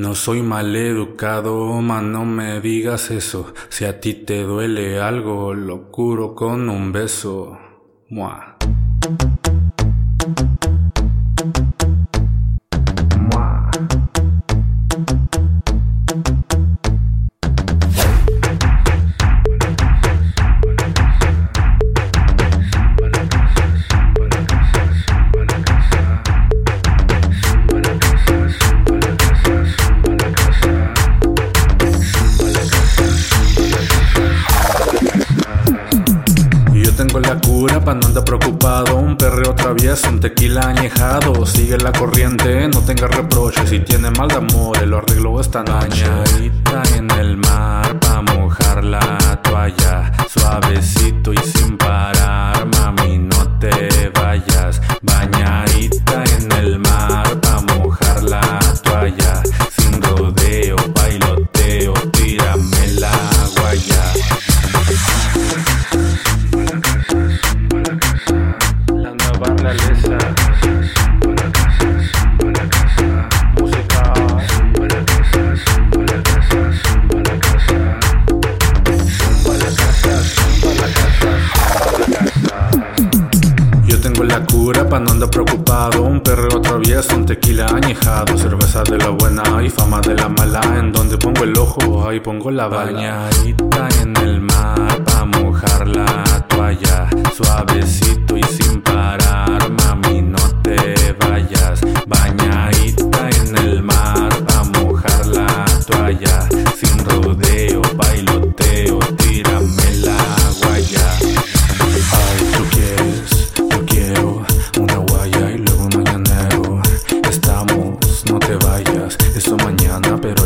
No soy mal educado, man, no me digas eso. Si a ti te duele algo, lo curo con un beso. Mua. Tengo la cura pa' no andar preocupado. Un perreo travieso, un tequila añejado. Sigue la corriente, no tenga reproches Si tiene mal de amor, lo arreglo esta noche. Bañadita en el mar pa' mojar la toalla. Suavecito y sin parar, mami Tengo la cura pa' no andar preocupado. Un perreo travieso, un tequila añejado. Cerveza de la buena y fama de la mala. En donde pongo el ojo, ahí pongo la bañadita en el mar. Pa'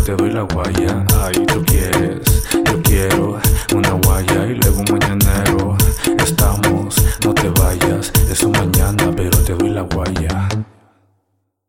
te doy la guaya. Ay, tú quieres, yo quiero una guaya y luego un mañanero. Estamos, no te vayas, eso mañana, pero te doy la guaya.